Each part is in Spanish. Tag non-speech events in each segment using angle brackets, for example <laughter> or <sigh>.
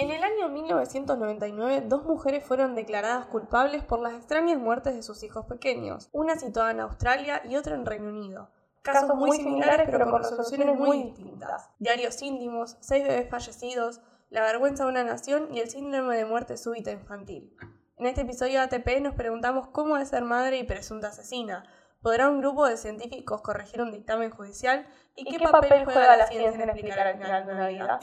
En el año 1999, dos mujeres fueron declaradas culpables por las extrañas muertes de sus hijos pequeños, una situada en Australia y otra en Reino Unido. Casos muy similares pero con resoluciones muy distintas. Diarios íntimos, seis bebés fallecidos, la vergüenza de una nación y el síndrome de muerte súbita infantil. En este episodio de ATP nos preguntamos cómo es ser madre y presunta asesina, ¿Podrá un grupo de científicos corregir un dictamen judicial? ¿Y, qué, papel, juega la ciencia en explicar el final de una vida?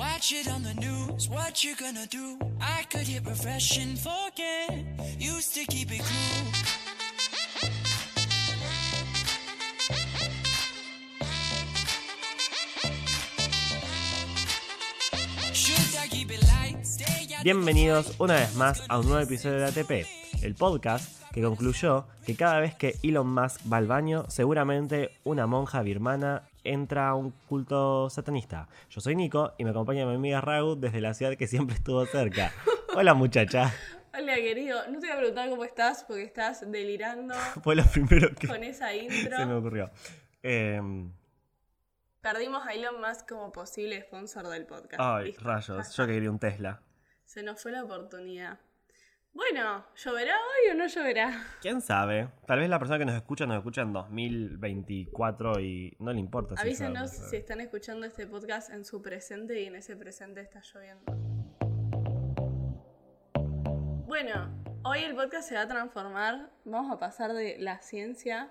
Watch it on the news, what you gonna do? I could hit refresh and forget. Used to keep it cool. Bienvenidos una vez más a un nuevo episodio de ATP, el podcast que concluyó que cada vez que Elon Musk va al baño, seguramente una monja birmana entra a un culto satanista. Yo soy Nico y me acompaña mi amiga Raúl desde la ciudad que siempre estuvo cerca. <laughs> Hola muchacha. Hola querido, no te voy a preguntar cómo estás porque estás delirando. <laughs> Fue lo primero que con esa intro. se me ocurrió. Em, Perdimos a Elon Musk como posible sponsor del podcast. Ay, rayos, yo quería un Tesla. Se nos fue la oportunidad. Bueno, ¿lloverá hoy o no lloverá? ¿Quién sabe? Tal vez la persona que nos escucha nos escucha en 2024 y no le importa. Si Avísenos si están escuchando este podcast en su presente y en ese presente está lloviendo. Bueno, hoy el podcast se va a transformar, vamos a pasar de la ciencia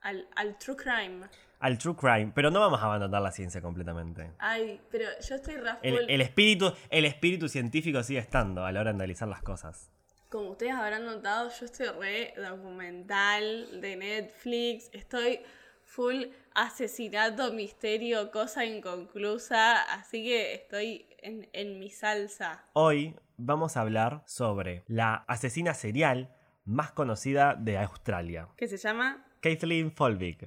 al, al true crime al true crime, pero no vamos a abandonar la ciencia completamente. Ay, pero yo estoy el, el, espíritu, el espíritu científico sigue estando a la hora de analizar las cosas. Como ustedes habrán notado, yo estoy re documental de Netflix, estoy full asesinato, misterio, cosa inconclusa, así que estoy en, en mi salsa. Hoy vamos a hablar sobre la asesina serial más conocida de Australia. ¿Qué se llama? Kathleen Folvig.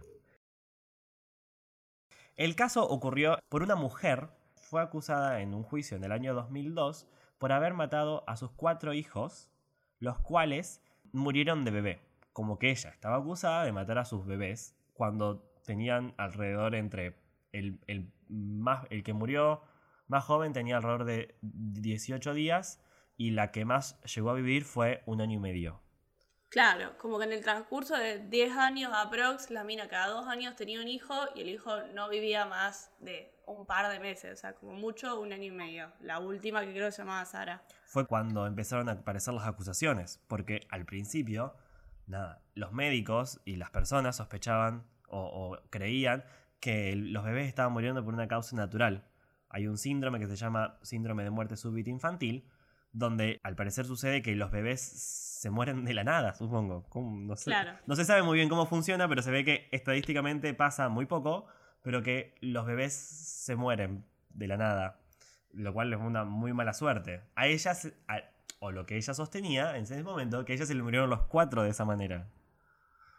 El caso ocurrió por una mujer, fue acusada en un juicio en el año 2002 por haber matado a sus cuatro hijos, los cuales murieron de bebé. Como que ella estaba acusada de matar a sus bebés cuando tenían alrededor entre el, más, el que murió más joven tenía alrededor de 18 días y la que más llegó a vivir fue un año y medio. Claro, como que en el transcurso de 10 años aprox, la mina cada dos años tenía un hijo y el hijo no vivía más de un par de meses, o sea, como mucho un año y medio. La última que creo se llamaba Sara. Fue cuando empezaron a aparecer las acusaciones, porque al principio, nada, los médicos y las personas sospechaban o, o creían que los bebés estaban muriendo por una causa natural. Hay un síndrome que se llama síndrome de muerte súbita infantil, donde al parecer sucede que los bebés se mueren de la nada, supongo. No, sé, no se sabe muy bien cómo funciona, pero se ve que estadísticamente pasa muy poco, pero que los bebés se mueren de la nada, lo cual es una muy mala suerte. A ellas, o lo que ella sostenía en ese momento, que a ella se le murieron los cuatro de esa manera.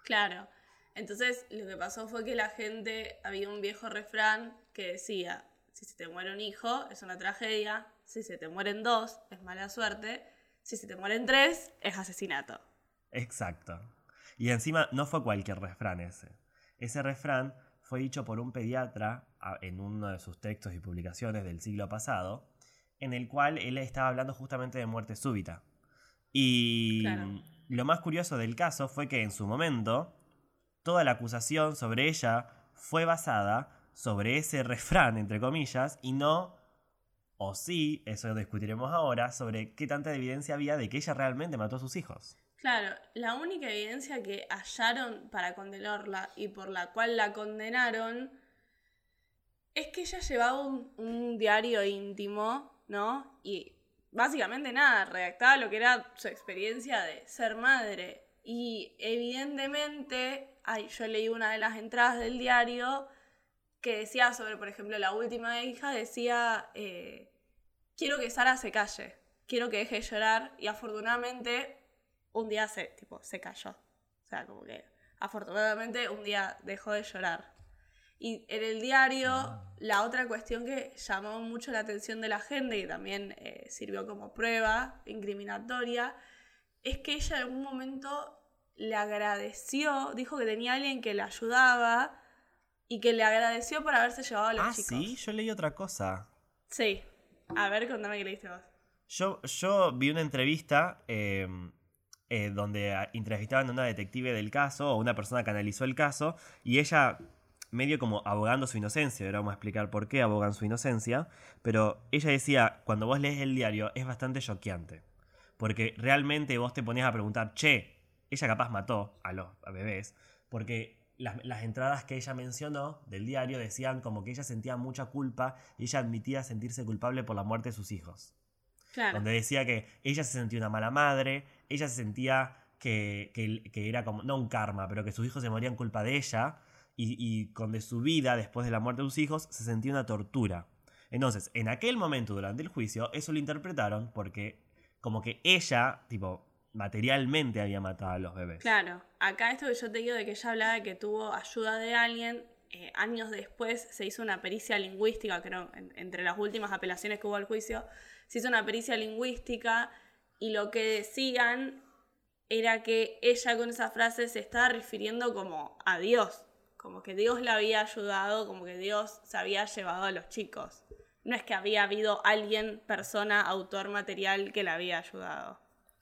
Claro. Entonces lo que pasó fue que la gente, había un viejo refrán que decía, si se te muere un hijo es una tragedia, si se te mueren dos, es mala suerte. Si se te mueren tres, es asesinato. Exacto. Y encima no fue cualquier refrán ese. Ese refrán fue dicho por un pediatra en uno de sus textos y publicaciones del siglo pasado, en el cual él estaba hablando justamente de muerte súbita. Y lo más curioso del caso fue que en su momento, toda la acusación sobre ella fue basada sobre ese refrán, entre comillas, y no o sí, eso discutiremos ahora, sobre qué tanta evidencia había de que ella realmente mató a sus hijos. Claro, la única evidencia que hallaron para condenarla y por la cual la condenaron es que ella llevaba un, diario íntimo, ¿no? Y básicamente nada, redactaba lo que era su experiencia de ser madre. Y evidentemente, ay, yo leí una de las entradas del diario que decía sobre, por ejemplo, la última hija, decía, eh, quiero que Sara se calle, quiero que deje de llorar, y afortunadamente un día se, tipo, se cayó. O sea, como que afortunadamente un día dejó de llorar. Y en el diario, ah. la otra cuestión que llamó mucho la atención de la gente y también eh, sirvió como prueba incriminatoria, es que ella en algún momento le agradeció, dijo que tenía alguien que le ayudaba y que le agradeció por haberse llevado a los Ah, chicos. sí, yo leí otra cosa. Sí. A ver, contame qué leíste vos. Yo, yo vi una entrevista eh, eh, donde entrevistaban a una detective del caso o una persona que analizó el caso y ella medio como abogando su inocencia, ahora vamos a explicar por qué abogan su inocencia, pero ella decía, cuando vos lees el diario es bastante choqueante, porque realmente vos te ponías a preguntar, che, ella capaz mató a los bebés, porque las, las entradas que ella mencionó del diario decían como que ella sentía mucha culpa y ella admitía sentirse culpable por la muerte de sus hijos Claro. donde decía que ella se sentía una mala madre, ella se sentía que, que- que era como, no un karma, pero que sus hijos se morían culpa de ella, y, y con de su vida, después de la muerte de sus hijos, se sentía una tortura. Entonces, en aquel momento, durante el juicio, eso lo interpretaron porque como que ella, tipo, materialmente había matado a los bebés. Claro, acá esto que yo te digo de que ella hablaba de que tuvo ayuda de alguien, eh, años después se hizo una pericia lingüística, creo, en- entre las últimas apelaciones que hubo al juicio, se hizo una pericia lingüística y lo que decían era que ella con esa frase se estaba refiriendo como a Dios, como que Dios la había ayudado, como que Dios se había llevado a los chicos. No es que había habido alguien, persona, autor material que la había ayudado.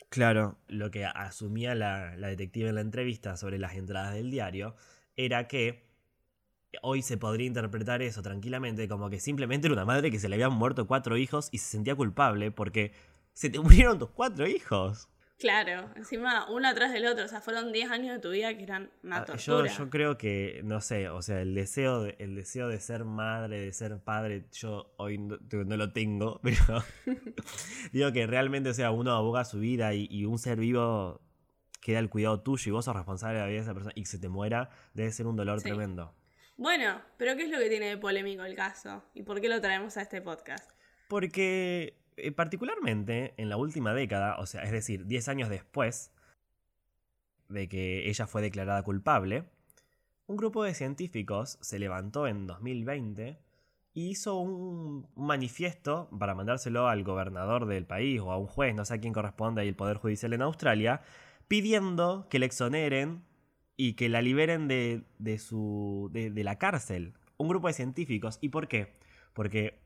Claro, lo que asumía la, la detective en la entrevista sobre las entradas del diario era que hoy se podría interpretar eso tranquilamente como que simplemente era una madre que se le habían muerto cuatro hijos y se sentía culpable porque se te <laughs> murieron tus cuatro hijos. Claro, encima uno atrás del otro, o sea, fueron 10 años de tu vida que eran una Ah, tortura. Yo, yo creo que, no sé, o sea, el deseo, de, el deseo de ser madre, de ser padre, yo hoy no, no lo tengo, <laughs> pero <laughs> digo que realmente, o sea, uno aboga su vida y, y un ser vivo queda al cuidado tuyo y vos sos responsable de la vida de esa persona y que se te muera, debe ser un dolor Sí. tremendo. Bueno, pero ¿qué es lo que tiene de polémico el caso? ¿Y por qué lo traemos a este podcast? Porque eh, particularmente en la última década, o sea, es decir, 10 años después de que ella fue declarada culpable, un grupo de científicos se levantó en 2020 y hizo un, manifiesto para mandárselo al gobernador del país o a un juez, no sé a quién corresponde ahí el Poder Judicial en Australia, pidiendo que le exoneren y que la liberen de, de su, de la cárcel. Un grupo de científicos. ¿Y por qué? Porque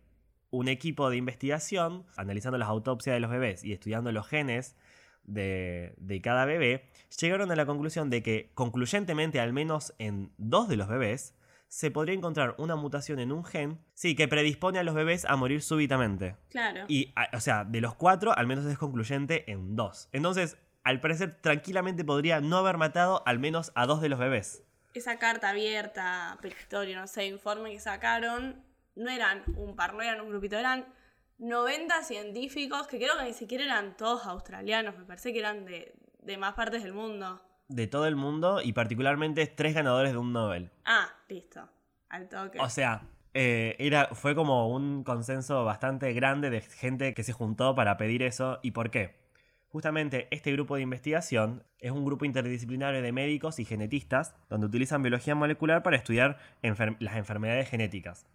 un equipo de investigación, analizando las autopsias de los bebés y estudiando los genes de, de cada bebé, llegaron a la conclusión de que, concluyentemente, al menos en dos de los bebés, se podría encontrar una mutación en un gen, sí, que predispone a los bebés a morir súbitamente. Claro. Y, a- o sea, de los cuatro, al menos es concluyente en dos. Entonces, al parecer, tranquilamente podría no haber matado al menos a dos de los bebés. Esa carta abierta, petitorio, no sé, informe que sacaron, no eran un par, no eran un grupito, eran 90 científicos que creo que ni siquiera eran todos australianos, me parece que eran de, de más partes del mundo. De todo el mundo y particularmente tres ganadores de un Nobel. Ah, listo. Al toque. O sea, eh, era, fue como un consenso bastante grande de gente que se juntó para pedir eso. ¿Y por qué? Justamente este grupo de investigación es un grupo interdisciplinario de médicos y genetistas donde utilizan biología molecular para estudiar enfer- las enfermedades genéticas.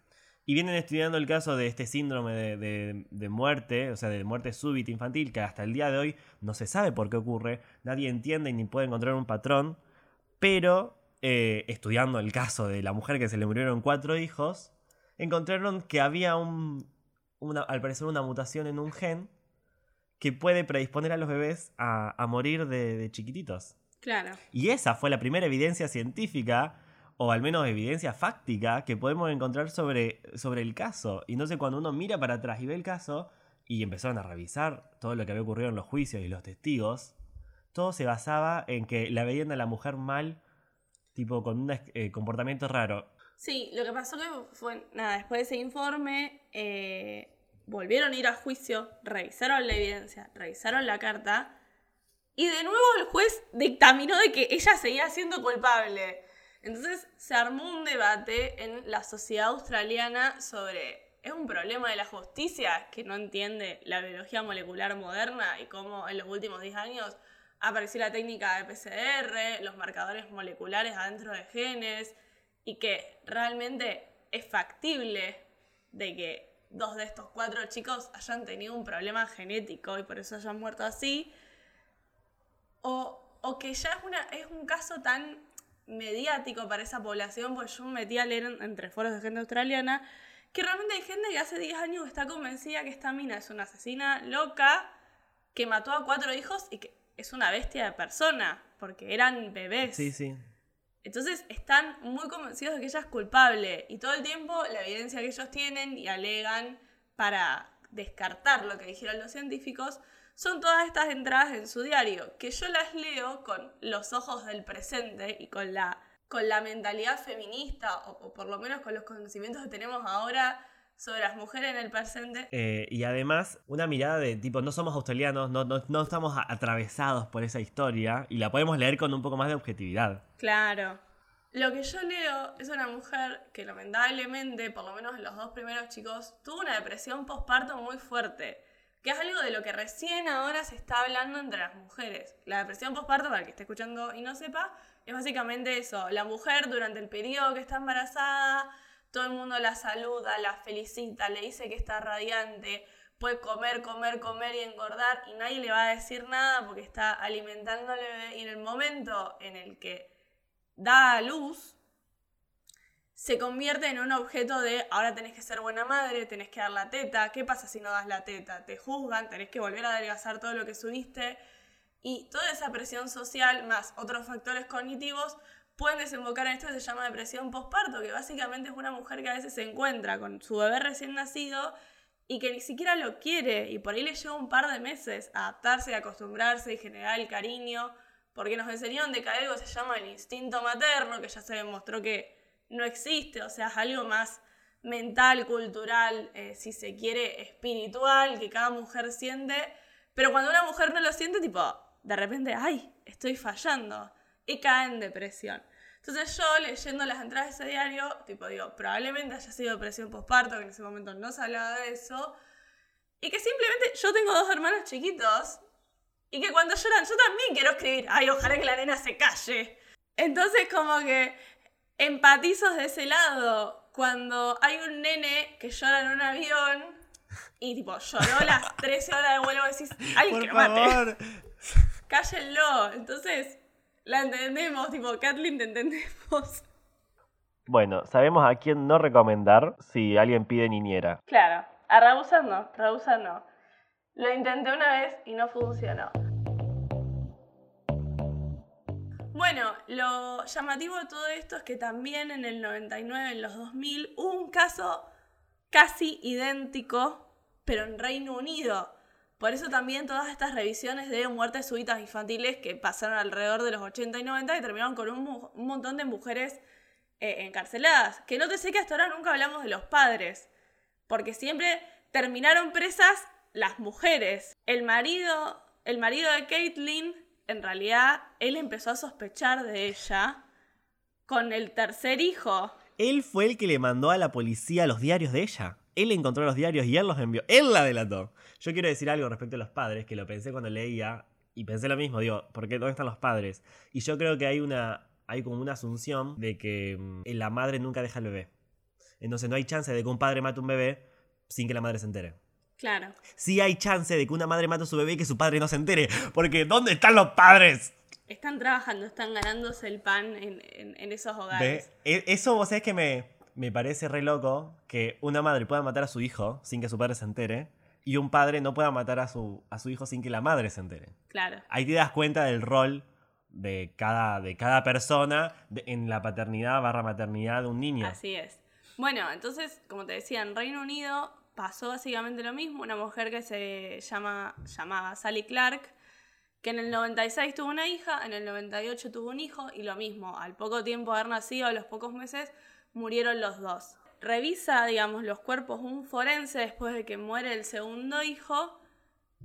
Y vienen estudiando el caso de este síndrome de, de- de muerte, o sea, de muerte súbita infantil, que hasta el día de hoy no se sabe por qué ocurre, nadie entiende ni puede encontrar un patrón, pero eh, estudiando el caso de la mujer que se le murieron cuatro hijos, encontraron que había un, una- al parecer una mutación en un gen que puede predisponer a los bebés a, a morir de, de chiquititos. claro. Y esa fue la primera evidencia científica, o al menos evidencia fáctica, que podemos encontrar sobre, sobre el caso. Y sé, cuando uno mira para atrás y ve el caso, y empezaron a revisar todo lo que había ocurrido en los juicios y los testigos, todo se basaba en que la veían a la mujer mal, tipo con un eh, comportamiento raro. Sí, lo que pasó que fue, nada, después de ese informe, eh, volvieron a ir a juicio, revisaron la evidencia, revisaron la carta, y de nuevo el juez dictaminó de que ella seguía siendo culpable. Entonces se armó un debate en la sociedad australiana sobre, ¿es un problema de la justicia que no entiende la biología molecular moderna y cómo en los últimos 10 años apareció la técnica de PCR, los marcadores moleculares adentro de genes, y que realmente es factible de que dos de estos cuatro chicos hayan tenido un problema genético y por eso hayan muerto así, o, o que ya es, una, es un caso tan mediático para esa población, pues yo me metí a leer entre foros de gente australiana que realmente hay gente que hace 10 años está convencida que esta mina es una asesina loca que mató a cuatro hijos y que es una bestia de persona, porque eran bebés. Sí, sí. Entonces están muy convencidos de que ella es culpable y todo el tiempo la evidencia que ellos tienen y alegan para descartar lo que dijeron los científicos son todas estas entradas en su diario, que yo las leo con los ojos del presente y con la, con la mentalidad feminista, o, por lo menos con los conocimientos que tenemos ahora sobre las mujeres en el presente. Eh, y además, una mirada de tipo, no somos australianos, no, no, no estamos atravesados por esa historia y la podemos leer con un poco más de objetividad. Claro. Lo que yo leo es una mujer que lamentablemente, por lo menos en los dos primeros chicos, tuvo una depresión postparto muy fuerte que es algo de lo que recién ahora se está hablando entre las mujeres. La depresión postparto, para el que esté escuchando y no sepa, es básicamente eso. La mujer durante el periodo que está embarazada, todo el mundo la saluda, la felicita, le dice que está radiante, puede comer, comer, comer y engordar y nadie le va a decir nada porque está alimentándole y en el momento en el que da a luz, se convierte en un objeto de ahora tenés que ser buena madre, tenés que dar la teta, ¿qué pasa si no das la teta? Te juzgan, tenés que volver a adelgazar todo lo que subiste. Y toda esa presión social más otros factores cognitivos pueden desembocar en esto que se llama depresión postparto, que básicamente es una mujer que a veces se encuentra con su bebé recién nacido y que ni siquiera lo quiere. Y por ahí le lleva un par de meses adaptarse, acostumbrarse y generar el cariño, porque nos enseñaron de que algo se llama el instinto materno, que ya se demostró que no existe, o sea, es algo más mental, cultural, eh, si se quiere, espiritual, que cada mujer siente, pero cuando una mujer no lo siente, tipo, de repente, ay, estoy fallando, y cae en depresión. Entonces yo, leyendo las entradas de ese diario, tipo, digo, probablemente haya sido depresión postparto, que en ese momento no se hablaba de eso, y que simplemente yo tengo dos hermanos chiquitos, y que cuando lloran, yo también quiero escribir, ay, ojalá que la nena se calle. Entonces como que empatizos de ese lado. Cuando hay un nene que llora en un avión y tipo lloró las <laughs> 13 horas de vuelo, decís, ¡ay, que lo mate! <laughs> Cállenlo. Entonces, la entendemos, tipo, Kathleen, te entendemos. Bueno, sabemos a quién no recomendar si alguien pide niñera. Claro, a Rabusa no, Rabusa no. Lo intenté una vez y no funcionó. Bueno, lo llamativo de todo esto es que también en el 99, en los 2000, hubo un caso casi idéntico, pero en Reino Unido. Por eso también todas estas revisiones de muertes súbitas infantiles que pasaron alrededor de los 80 y 90 y terminaron con un, montón de mujeres eh, encarceladas. Que no te sé que hasta ahora nunca hablamos de los padres, porque siempre terminaron presas las mujeres. El marido, el marido de Caitlyn en realidad él empezó a sospechar de ella con el tercer hijo. Él fue el que le mandó a la policía los diarios de ella. Él encontró los diarios y él los envió. Él la delató. Yo quiero decir algo respecto a los padres, que lo pensé cuando leía y pensé lo mismo. Digo, ¿por qué? ¿Dónde están los padres? Y yo creo que hay una, hay como una asunción de que mm, la madre nunca deja al bebé. Entonces no hay chance de que un padre mate un bebé sin que la madre se entere. Claro. Sí hay chance de que una madre mate a su bebé y que su padre no se entere. Porque ¿dónde están los padres? Están trabajando, están ganándose el pan en, esos hogares. E, eso vos sabés que me, me parece re loco que una madre pueda matar a su hijo sin que su padre se entere y un padre no pueda matar a su, a su hijo sin que la madre se entere. Claro. Ahí te das cuenta del rol de cada, de cada persona en la paternidad barra maternidad de un niño. Así es. Bueno, entonces, como te decía, en Reino Unido pasó básicamente lo mismo. Una mujer que se llama, llamaba Sally Clark, que en el 96 tuvo una hija, en el 98 tuvo un hijo y lo mismo, al poco tiempo de haber nacido, a los pocos meses, murieron los dos. Revisa, digamos, los cuerpos un forense después de que muere el segundo hijo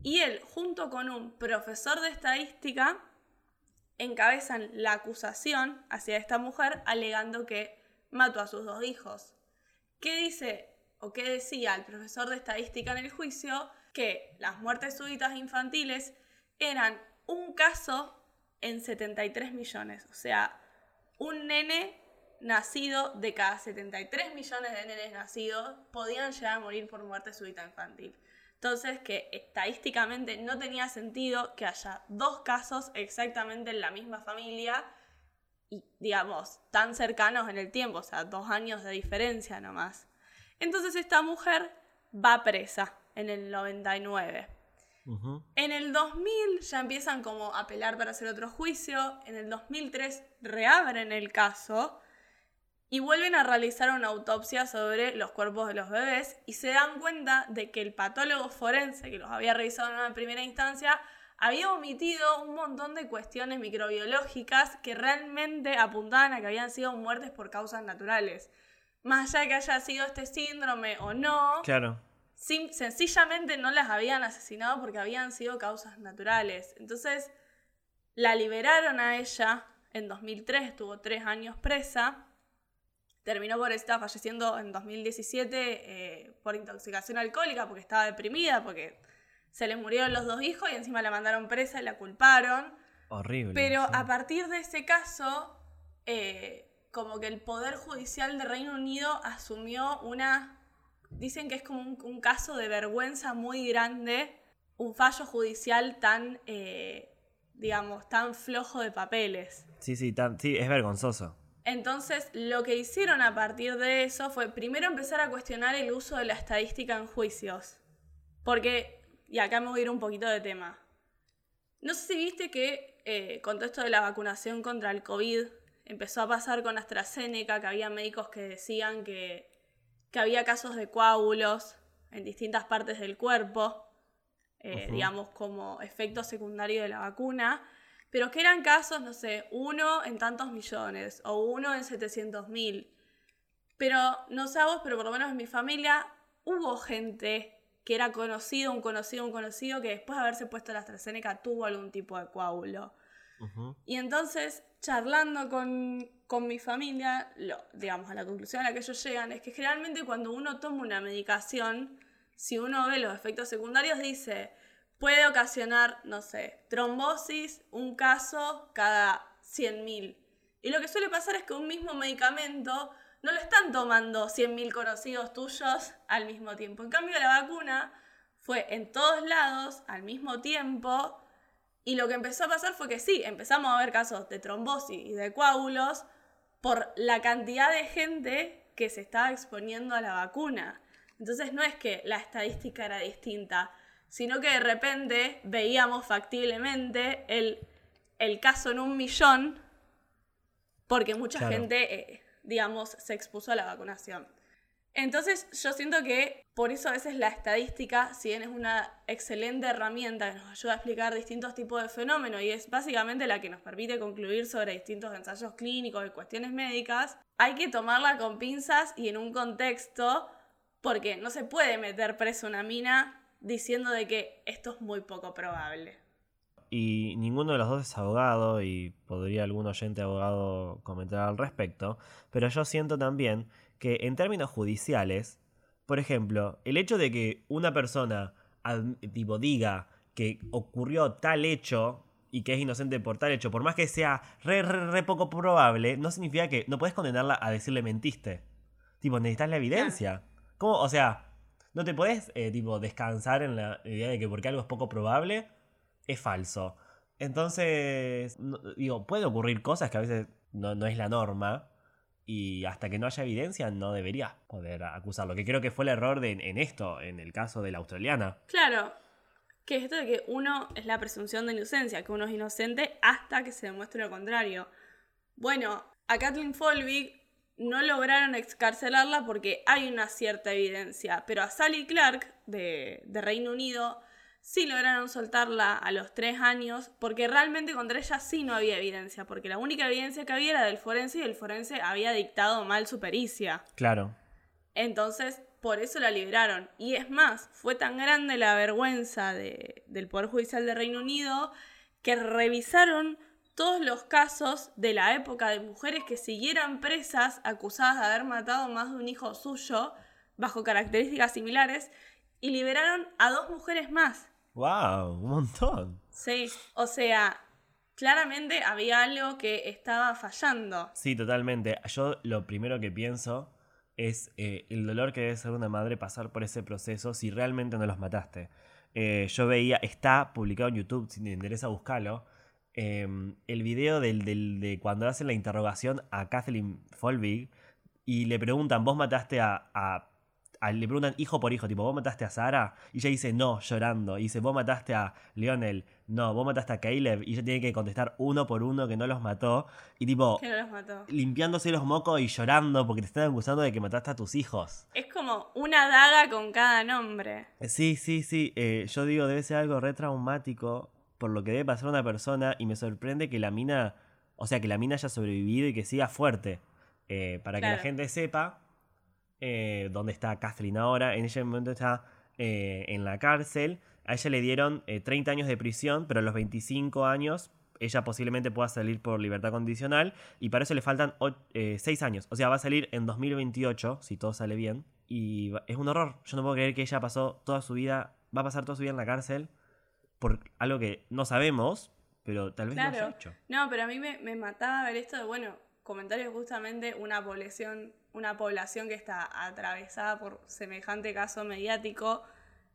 y él, junto con un profesor de estadística, encabezan la acusación hacia esta mujer alegando que mató a sus dos hijos. ¿Qué dice o qué decía el profesor de estadística en el juicio, que las muertes súbitas infantiles eran un caso en 73 millones. O sea, un nene nacido de cada 73 millones de nenes nacidos podían llegar a morir por muerte súbita infantil. Entonces, que estadísticamente no tenía sentido que haya dos casos exactamente en la misma familia y, digamos, tan cercanos en el tiempo, o sea, dos años de diferencia nomás. Entonces esta mujer va presa en el 99. En el 2000 ya empiezan como a apelar para hacer otro juicio, en el 2003 reabren el caso y vuelven a realizar una autopsia sobre los cuerpos de los bebés y se dan cuenta de que el patólogo forense que los había revisado en una primera instancia había omitido un montón de cuestiones microbiológicas que realmente apuntaban a que habían sido muertes por causas naturales. Más allá de que haya sido este síndrome o no, Claro. sencillamente no las habían asesinado porque habían sido causas naturales. Entonces, la liberaron a ella en 2003, estuvo tres años presa. Terminó por estar falleciendo en 2017 eh, por intoxicación alcohólica porque estaba deprimida, porque se le murieron los dos hijos y encima la mandaron presa y la culparon. Horrible. Pero sí. a partir de ese caso, eh, como que el Poder Judicial de Reino Unido asumió una, dicen que es como un, un caso de vergüenza muy grande, un fallo judicial tan, eh, digamos, tan flojo de papeles. Sí, sí, tan- sí, es vergonzoso. Entonces, lo que hicieron a partir de eso fue primero empezar a cuestionar el uso de la estadística en juicios. Porque, y acá me voy a ir un poquito de tema. No sé si viste que eh, con todo esto de la vacunación contra el COVID empezó a pasar con AstraZeneca, que había médicos que decían que, que había casos de coágulos en distintas partes del cuerpo, eh, digamos, como efecto secundario de la vacuna, pero que eran casos, no sé, uno en tantos millones o uno en 700 mil. Pero no sé a vos, pero por lo menos en mi familia hubo gente que era conocido, un conocido, un conocido, que después de haberse puesto la AstraZeneca tuvo algún tipo de coágulo. Ujú. Y entonces, charlando con, con mi familia, lo, digamos, a la conclusión a la que ellos llegan es que generalmente cuando uno toma una medicación, si uno ve los efectos secundarios, dice, puede ocasionar, no sé, trombosis, un caso cada 100.000. Y lo que suele pasar es que un mismo medicamento no lo están tomando 100.000 conocidos tuyos al mismo tiempo. En cambio, la vacuna fue en todos lados al mismo tiempo y lo que empezó a pasar fue que sí, empezamos a ver casos de trombosis y de coágulos por la cantidad de gente que se estaba exponiendo a la vacuna. Entonces no es que la estadística era distinta, sino que de repente veíamos factiblemente el, el caso en un millón porque mucha Claro. gente, eh, digamos, se expuso a la vacunación. Entonces yo siento que por eso a veces la estadística, si bien es una excelente herramienta que nos ayuda a explicar distintos tipos de fenómenos y es básicamente la que nos permite concluir sobre distintos ensayos clínicos y cuestiones médicas, hay que tomarla con pinzas y en un contexto porque no se puede meter preso una mina diciendo de que esto es muy poco probable. Y ninguno de los dos es abogado y podría algún oyente abogado comentar al respecto, pero yo siento también que en términos judiciales, por ejemplo, el hecho de que una persona tipo, diga que ocurrió tal hecho y que es inocente por tal hecho, por más que sea re, re, re poco probable, no significa que no puedes condenarla a decirle mentiste. Tipo, necesitas la evidencia. ¿Cómo? O sea, no te puedes eh, tipo, descansar en la idea de que porque algo es poco probable, es falso. Entonces, no- digo, puede ocurrir cosas que a veces no, no es la norma. Y hasta que no haya evidencia, no deberías poder acusarlo. Que creo que fue el error de- en esto, en el caso de la australiana. Claro, que es esto de que uno es la presunción de inocencia, que uno es inocente hasta que se demuestre lo contrario. Bueno, a Kathleen Folbig no lograron excarcelarla porque hay una cierta evidencia, pero a Sally Clark de, de Reino Unido sí lograron soltarla a los tres años porque realmente contra ella sí no había evidencia, porque la única evidencia que había era del forense y el forense había dictado mal su pericia. Claro. Entonces, por eso la liberaron. Y es más, fue tan grande la vergüenza de- del Poder Judicial de Reino Unido que revisaron todos los casos de la época de mujeres que siguieran presas acusadas de haber matado más de un hijo suyo bajo características similares y liberaron a dos mujeres más. ¡Wow! Un montón. Sí, o sea, claramente había algo que estaba fallando. Sí, totalmente. Yo lo primero que pienso es eh, el dolor que debe ser una madre pasar por ese proceso si realmente no los mataste. Eh, yo veía, está publicado en YouTube, si te interesa buscarlo, em, el video del, del- de cuando hacen la interrogación a Kathleen Folbig y le preguntan, ¿vos mataste a, a- a- Le preguntan hijo por hijo, tipo, ¿vos mataste a Sara? Y ella dice, no, llorando. Y dice, ¿vos mataste a Lionel? No, ¿vos mataste a Caleb? Y ella tiene que contestar uno por uno que no los mató. Y tipo, Que no los mató. limpiándose los mocos y llorando porque te están acusando de que mataste a tus hijos. Es como una daga con cada nombre. Sí, sí, sí. eh, yo digo, debe ser algo re traumático por lo que debe pasar una persona y me sorprende que la mina, o sea, que la mina haya sobrevivido y que siga fuerte. Eh, para que la gente sepa eh, dónde está Kathleen ahora. En ese momento está eh, en la cárcel. A ella le dieron eh, 30 años de prisión, pero a los 25 años ella posiblemente pueda salir por libertad condicional y para eso le faltan 6 años. O sea, va a salir en 2028, si todo sale bien. Y es un horror. Yo no puedo creer que ella pasó toda su vida, va a pasar toda su vida en la cárcel por algo que no sabemos, pero tal vez lo haya Claro. hecho. No, pero a mí me, me mataba ver esto de, bueno, comentarios justamente una población, una población que está atravesada por semejante caso mediático,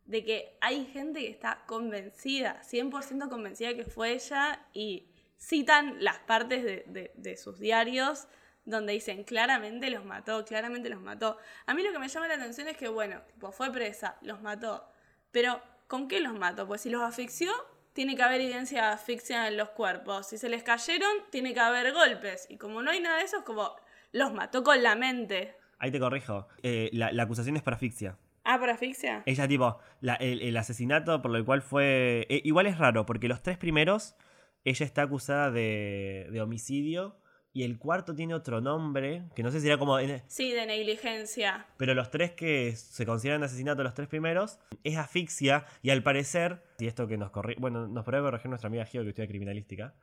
de que hay gente que está convencida, 100% convencida que fue ella y citan las partes de, de- sus diarios donde dicen claramente los mató, claramente los mató. A mí lo que me llama la atención es que, bueno, tipo, fue presa, los mató, pero ¿con qué los mató? Pues si los asfixió, tiene que haber evidencia de asfixia en los cuerpos. Si se les cayeron, tiene que haber golpes. Y como no hay nada de eso, es como los mató con la mente. Ahí te corrijo. Eh, la, la acusación es por asfixia. Ah, por asfixia. Ella, tipo, la- el, el asesinato por el cual fue. eh, igual es raro, porque los tres primeros, ella está acusada de, de homicidio. Y el cuarto tiene otro nombre, que no sé si era como. en- Sí, de negligencia. Pero los tres que se consideran asesinato, los tres primeros, es asfixia. Y al parecer, y esto que nos corri bueno, nos podría corregir nuestra amiga Gio que estudia criminalística.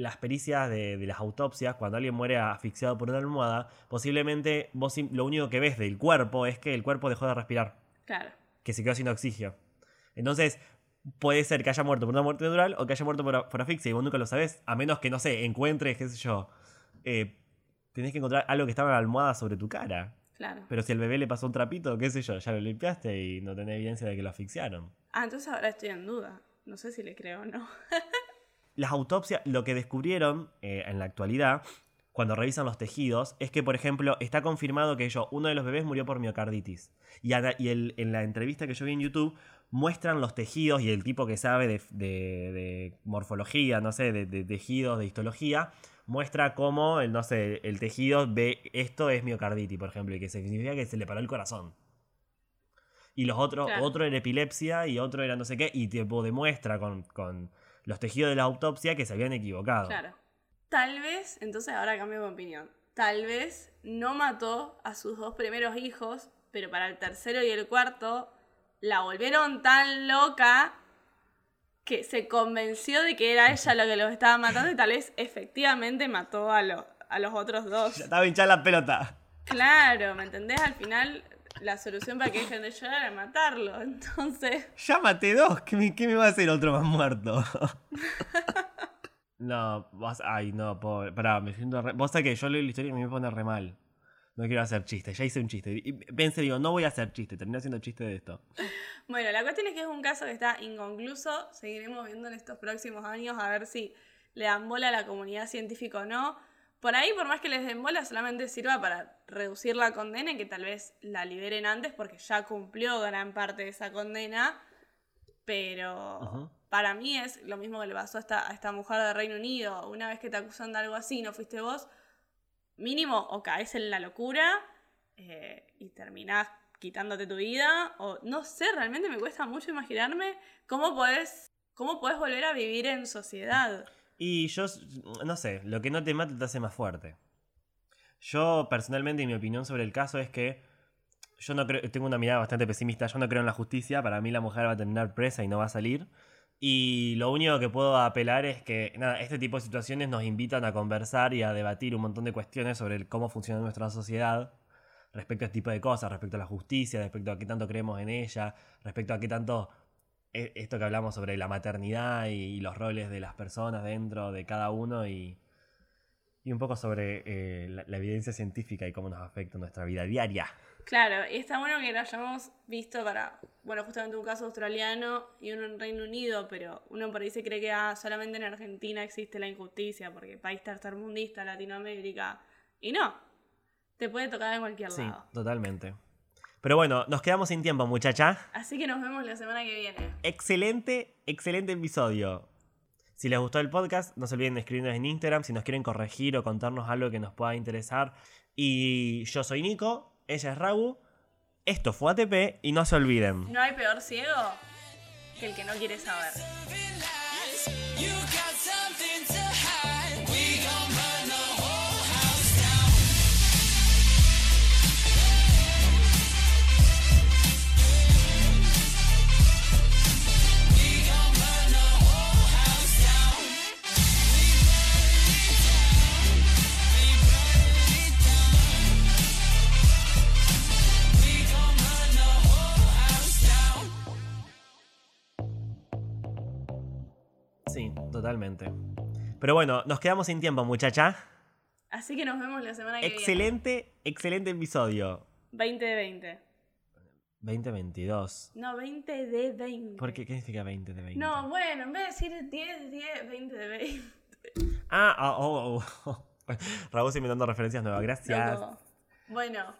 Las pericias de, de las autopsias, cuando alguien muere asfixiado por una almohada, posiblemente vos lo único que ves del cuerpo es que el cuerpo dejó de respirar Claro. que se quedó sin oxígeno. Entonces, puede ser que haya muerto por una muerte natural o que haya muerto por, por asfixia y vos nunca lo sabés, a menos que, no sé, encuentres, qué sé yo, eh, tenés que encontrar algo que estaba en la almohada sobre tu cara. Claro. Pero si al bebé le pasó un trapito, qué sé yo, ya lo limpiaste y no tenés evidencia de que lo asfixiaron. Ah, entonces ahora estoy en duda. No sé si le creo o no. <laughs> Las autopsias, lo que descubrieron eh, en la actualidad, cuando revisan los tejidos, es que, por ejemplo, está confirmado que yo, uno de los bebés murió por miocarditis. Y, ana- y el- en la entrevista que yo vi en YouTube, muestran los tejidos y el tipo que sabe de, de- de morfología, no sé, de, de tejidos, de histología, muestra cómo, el, no sé, el tejido ve esto es miocarditis, por ejemplo, y que significa que se le paró el corazón. Y los otros, Claro. otro era epilepsia y otro era no sé qué, y tipo demuestra con, con los tejidos de la autopsia que se habían equivocado. Claro. Tal vez, entonces ahora cambio mi opinión. Tal vez no mató a sus dos primeros hijos, pero para el tercero y el cuarto la volvieron tan loca que se convenció de que era ella la que los estaba matando y tal vez efectivamente mató a, lo- a los otros Ya dos. estaba hinchada la pelota. Claro, ¿me entendés? Al final la solución para que dejen de llorar era matarlo. Entonces, Ya maté dos. ¿Qué me, qué me va a hacer otro más muerto? <laughs> no, vos. Ay, no, pobre. Pará, me siento re. Vos sabés que yo leo la historia y me pone re mal. No quiero hacer chiste. Ya hice un chiste. Y pensé, digo, no voy a hacer chiste. Terminé haciendo chiste de esto. Bueno, la cuestión es que es un caso que está inconcluso. Seguiremos viendo en estos próximos años a ver si le dan bola a la comunidad científica o no. Por ahí, por más que les den bola, solamente sirva para reducir la condena y que tal vez la liberen antes porque ya cumplió gran parte de esa condena. Pero para mí es lo mismo que le pasó a esta, a esta mujer de Reino Unido. Una vez que te acusan de algo así, no fuiste vos, mínimo o caes en la locura eh, y terminás quitándote tu vida. O no sé, realmente me cuesta mucho imaginarme cómo podés, cómo podés volver a vivir en sociedad. Y yo, no sé, lo que no te mata te hace más fuerte. Yo, personalmente, mi opinión sobre el caso es que yo no creo, tengo una mirada bastante pesimista, yo no creo en la justicia, para mí la mujer va a terminar presa y no va a salir. Y lo único que puedo apelar es que, nada, este tipo de situaciones nos invitan a conversar y a debatir un montón de cuestiones sobre cómo funciona nuestra sociedad respecto a este tipo de cosas, respecto a la justicia, respecto a qué tanto creemos en ella, respecto a qué tanto esto que hablamos sobre la maternidad y, y los roles de las personas dentro de cada uno y, y un poco sobre eh, la, la evidencia científica y cómo nos afecta nuestra vida diaria. Claro, y está bueno que lo hayamos visto para, bueno, justamente un caso australiano y uno en Reino Unido, pero uno por ahí se cree que ah, solamente en Argentina existe la injusticia, porque país tercermundista, Latinoamérica, y no, te puede tocar en cualquier Sí, lado. totalmente. Pero bueno, nos quedamos sin tiempo, muchacha. Así que nos vemos la semana que viene. Excelente, excelente episodio. Si les gustó el podcast, no se olviden de escribirnos en Instagram si nos quieren corregir o contarnos algo que nos pueda interesar. Y yo soy Nico, ella es Ragu. Esto fue ATP y no se olviden. No hay peor ciego que el que no quiere saber. Pero bueno, nos quedamos sin tiempo, muchacha. Así que nos vemos la semana que Excelente, excelente episodio. viene. 20 de 20. 2022. No, 20 de 20. ¿Por qué? ¿Qué significa 20 de 20? No, bueno, en vez de decir 10, 10, 20 de 20. Ah, oh, oh, oh. <laughs> Raúl inventando referencias nuevas. Gracias. Bueno,